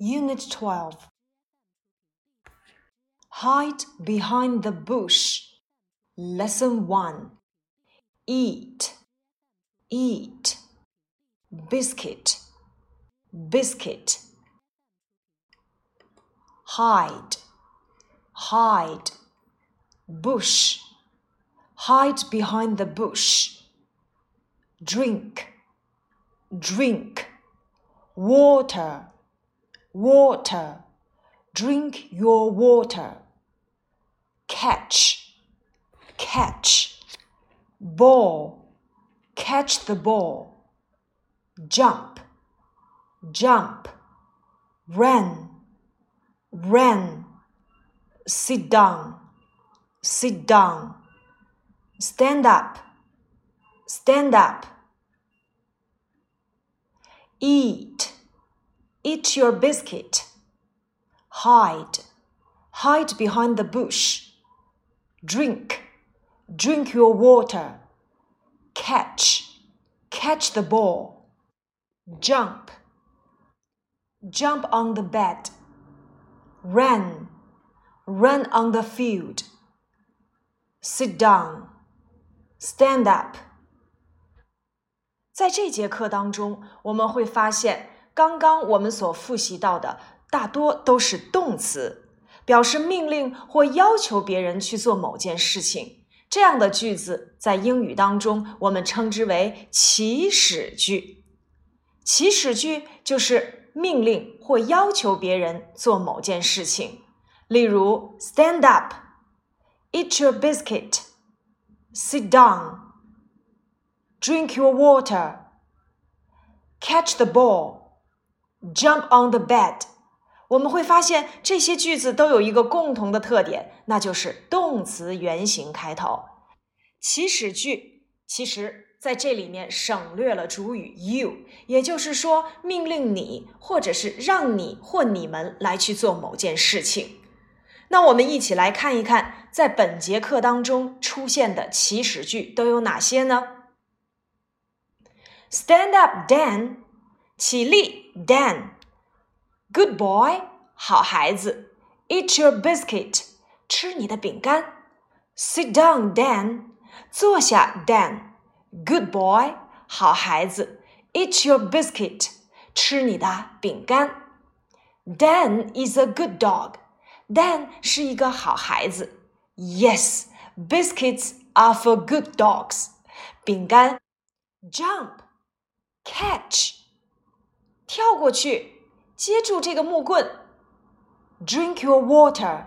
Unit 12 Hide behind the bush. Lesson 1 Eat, eat. Biscuit, biscuit. Hide, hide. Bush, hide behind the bush. Drink, drink. Water water. Drink your water. Catch, catch. Ball, catch the ball. Jump, jump. Run, run. Sit down, sit down. Stand up, stand up. Eat Eat your biscuit. Hide. Hide behind the bush. Drink. Drink your water. Catch. Catch the ball. Jump. Jump on the bed. Run. Run on the field. Sit down. Stand up. 在这节课当中，我们会发现。 刚刚我们所复习到的大多都是动词，表示命令或要求别人去做某件事情。这样的句子在英语当中我们称之为祈使句。祈使句就是命令或要求别人做某件事情。例如，stand up，eat your biscuit，sit down，drink your water，catch the ball。 Jump on the bed，我们会发现这些句子都有一个共同的特点，那就是动词原形开头。祈使句其实在这里面省略了主语 you，也就是说命令你或者是让你或你们来去做某件事情。那我们一起来看一看，在本节课当中出现的祈使句都有哪些呢？Stand up, Dan。起立，Dan。Good boy，好孩子。Eat your biscuit，吃你的饼干。Sit down, Dan，坐下，Dan。Good boy，好孩子。Eat your biscuit，吃你的饼干。Dan is a good dog，Dan 是一个好孩子。Yes, biscuits are for good dogs，饼干。Jump, catch。 跳过去，接住这个木棍。Drink your water，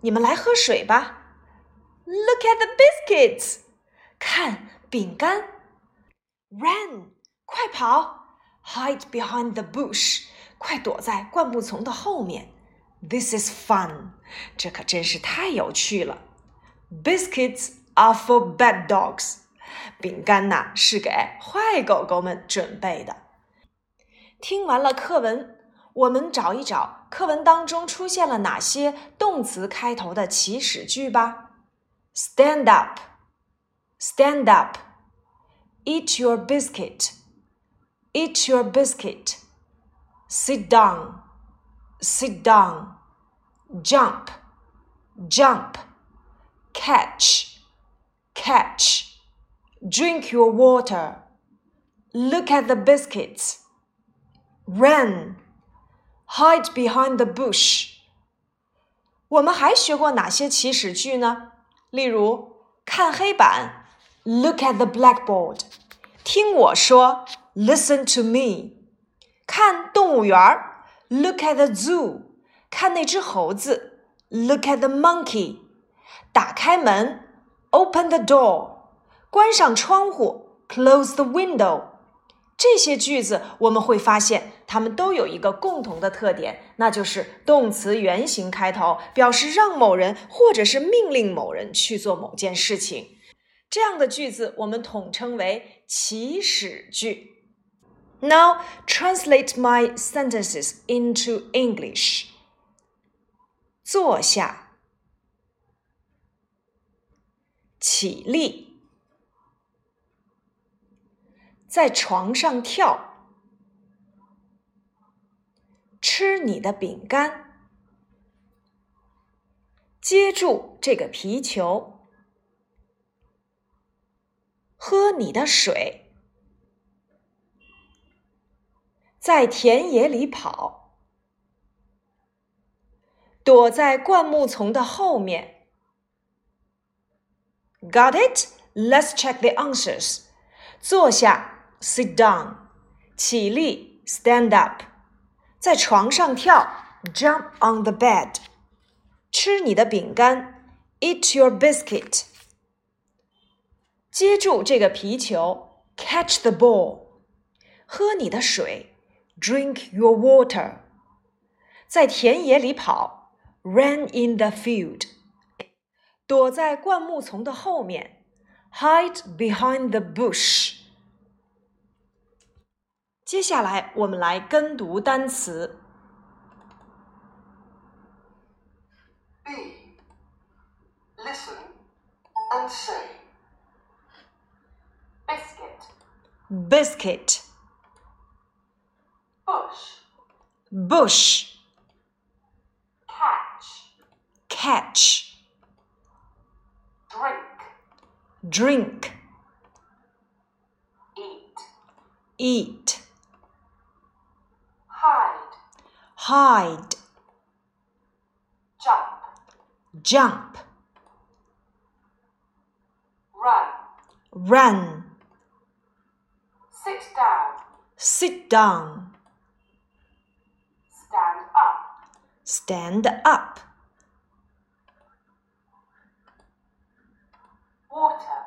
你们来喝水吧。Look at the biscuits，看饼干。Run，快跑。Hide behind the bush，快躲在灌木丛的后面。This is fun，这可真是太有趣了。Biscuits are for bad dogs，饼干呐是给坏狗狗们准备的。听完了课文，我们找一找课文当中出现了哪些动词开头的祈使句吧。Stand up, stand up. Eat your biscuit, eat your biscuit. Sit down, sit down. Jump, jump. Catch, catch. Drink your water. Look at the biscuits. Run, hide behind the bush。我们还学过哪些祈使句呢？例如，看黑板，Look at the blackboard。听我说，Listen to me。看动物园儿，Look at the zoo。看那只猴子，Look at the monkey。打开门，Open the door。关上窗户，Close the window。 这些句子我们会发现，它们都有一个共同的特点，那就是动词原形开头，表示让某人或者是命令某人去做某件事情。这样的句子我们统称为祈使句。Now translate my sentences into English。坐下，起立。在床上跳，吃你的饼干。接住这个皮球，喝你的水，在田野里跑，躲在灌木丛的后面。Got it? Let's check the answers. 坐下 ，sit down；起立，stand up；在床上跳，jump on the bed。吃你的饼干，eat your biscuit。接住这个皮球，catch the ball。喝你的水，drink your water。在田野里跑，run in the field。躲在灌木丛的后面，hide behind the bush。 接下来我们来跟读单词。Listen and say. Biscuit. Biscuit. Bush. Bush. Catch. Catch. Drink. Drink. Eat. Eat. Hide. Jump. Jump. Run. Run. Sit down. Sit down. Stand up. Stand up. Water.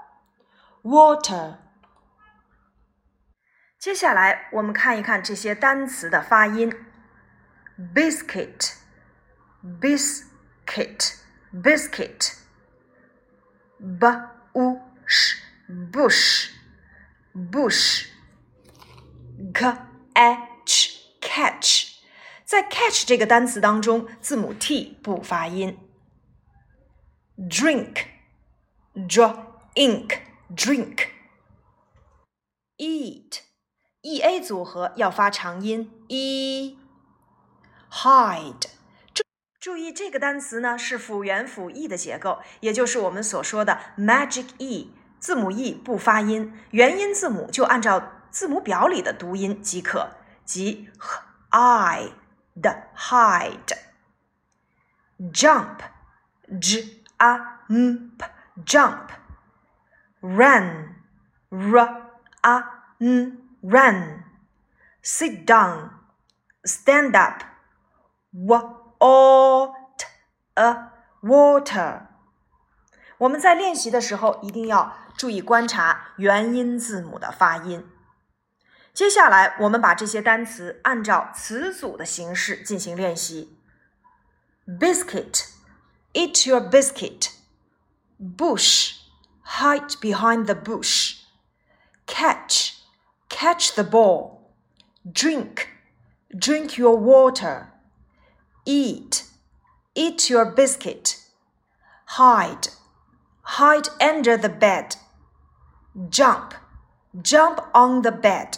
Water. 接下来我们看一看这些单词的发音 ：biscuit、biscuit、biscuit、b u sh bush、bush、c h catch。在 catch 这个单词当中，字母 t 不发音。drink、draw ink、drink。eat e a 组合要发长音 e。 hide 注注意这个单词呢是辅元辅义的结构，也就是我们所说的 magic e 字母 e 不发音，元音字母就按照字母表里的读音即可，即 i 的 hide。jump j a m p jump run r a n run sit down stand up w o t a water 我们在练习的时候一定要注意观察元音字母的发音。接下来，我们把这些单词按照词组的形式进行练习。Biscuit, eat your biscuit. Bush, hide behind the bush. Catch, catch the ball. Drink, drink your water. Eat, eat your biscuit. Hide, hide under the bed. Jump, jump on the bed.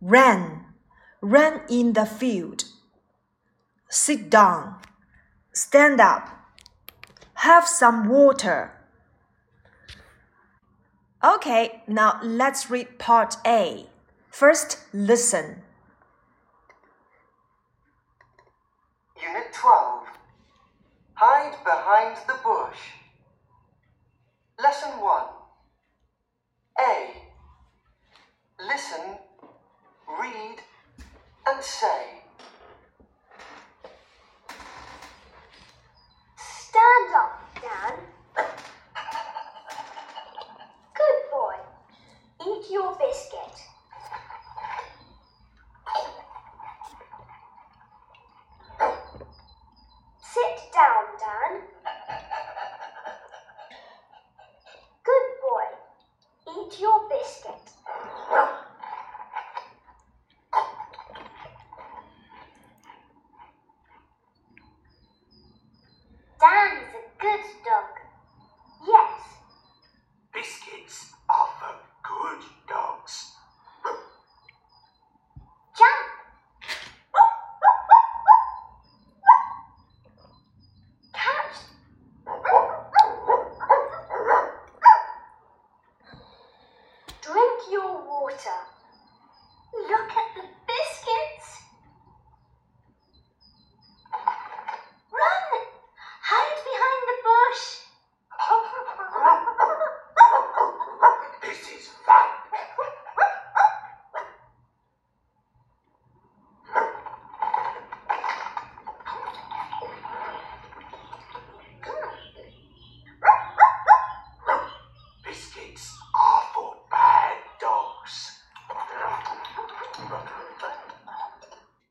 Run, run in the field. Sit down, stand up. Have some water. Okay, now let's read part A. First, listen. Unit 12. Hide behind the bush. Lesson 1. A. Listen, read, and say. Stand up, Dan. Good boy. Eat your biscuit. Sit down, Dan. Good boy. Eat your biscuit.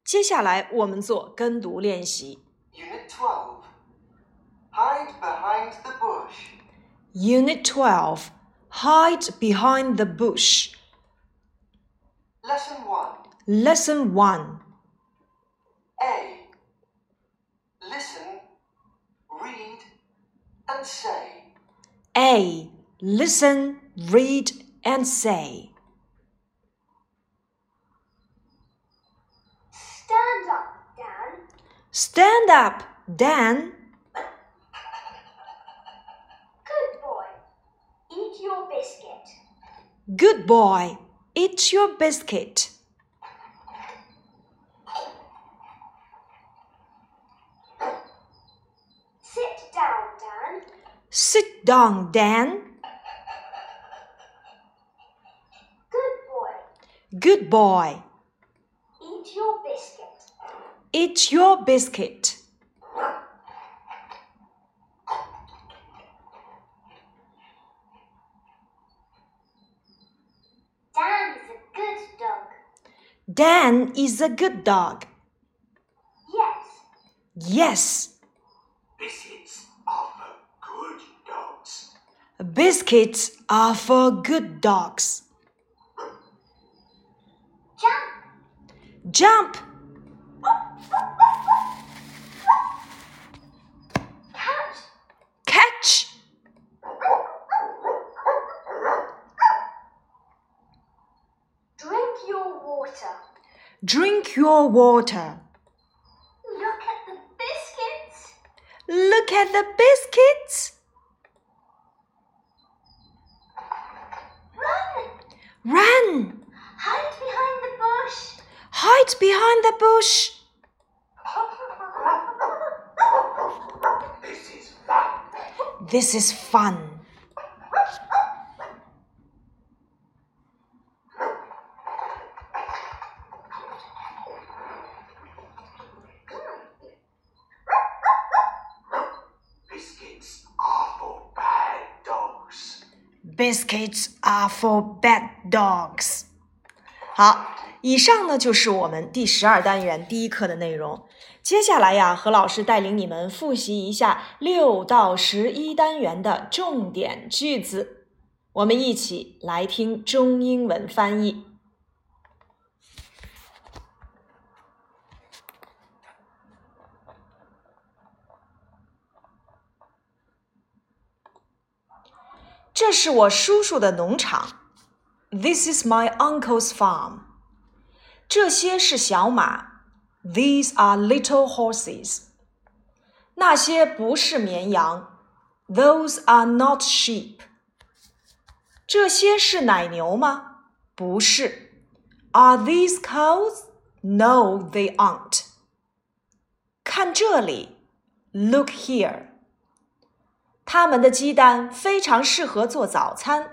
接下来我们做跟读练习。 Unit 12. Hide behind the bush. Unit 12 Hide behind the bush. Lesson 1. Lesson 1 A. Listen, read, and say. A. Listen, read, and say. Stand up, Dan. Good boy. Eat your biscuit. Good boy. Eat your biscuit. Sit down, Dan. Sit down, Dan. Good boy. Good boy. Eat your biscuit. Your biscuit. Dan is a good dog. Dan is a good dog. Yes. Yes. Biscuits are for good dogs. Biscuits are for good dogs. Jump. Jump. Catch. Catch. Drink your water. Drink your water. Look at the biscuits. Look at the biscuits. Run. Run. Hide behind the bush. Hide behind the bush. This is fun. This is fun. Biscuits are for bad dogs. 好，以上呢就是我们第十二单元第一课的内容。接下来呀，何老师带领你们复习一下六到十一单元的重点句子。我们一起来听中英文翻译。这是我叔叔的农场。This is my uncle's farm. 这些是小马。These are little horses. 那些不是绵羊。Those are not sheep. 这些是奶牛吗？不是。Are these cows? No, they aren't. 看这里，Look here. 它们的鸡蛋非常适合做早餐。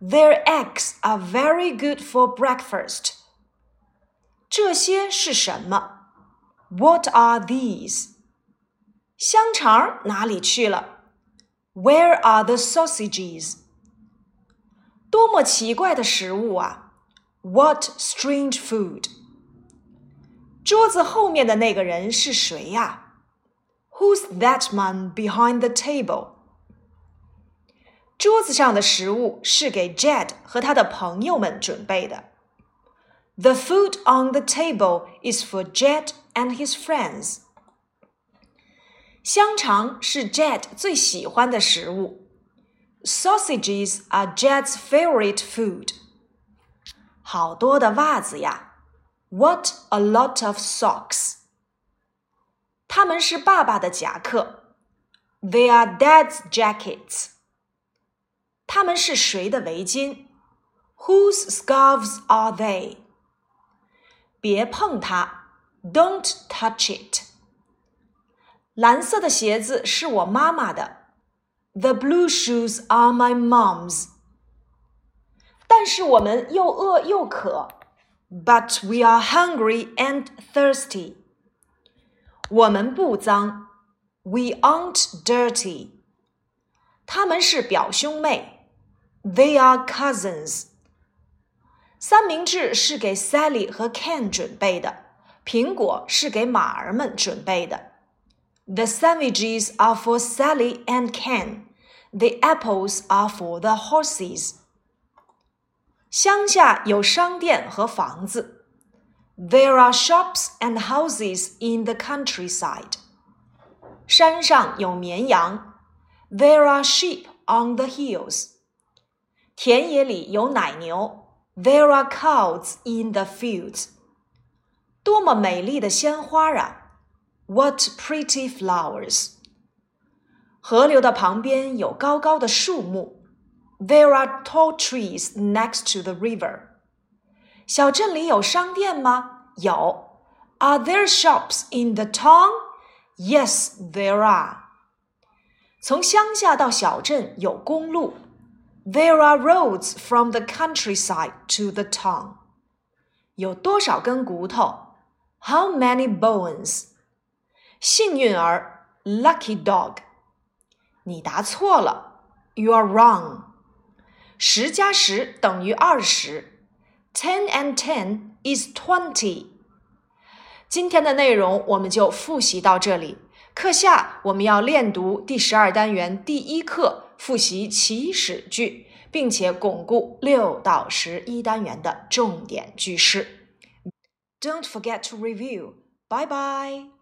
Their eggs are very good for breakfast. 这些是什么？What are these? 香肠哪里去了？Where are the sausages? 多么奇怪的食物啊！What strange food? 桌子后面的那个人是谁呀、Who's that man behind the table? 桌子上的食物是给 Jed 和他的朋友们准备的。The food on the table is for Jed and his friends. 香肠是 Jed 最喜欢的食物。Sausages are Jed's favorite food. 好多的袜子呀！What a lot of socks. 他们是爸爸的夹克。They are Dad's jackets. 他们是谁的围巾？Whose scarves are they？别碰它，Don't touch it。蓝色的鞋子是我妈妈的，The blue shoes are my mom's。但是我们又饿又渴，But we are hungry and thirsty。我们不脏，We aren't dirty。他们是表兄妹 ，They are cousins。三明治是给 Sally 和 Ken 准备的， 苹果是给马儿们准备的。The sandwiches are for Sally and Ken. The apples are for the horses. 乡下有商店和房子。There are shops and houses in the countryside. 山上有绵羊。There are sheep on the hills. 田野里有奶牛。There are cows in the fields. 多么美丽的鲜花啊！What pretty flowers! 河流的旁边有高高的树木。There are tall trees next to the river. 小镇里有商店吗？有。Are there shops in the town? Yes, there are. 从乡下到小镇有公路。 There are roads from the countryside to the town. 有多少根骨头？How many bones? 幸运儿，lucky dog. 你答错了，You are wrong. 十加十等于二十，Ten and ten is twenty. 今天的内容我们就复习到这里。课下我们要练读第十二单元第一课， 复习祈使句，并且巩固六到十一单元的重点句式。Don't forget to review. Bye bye.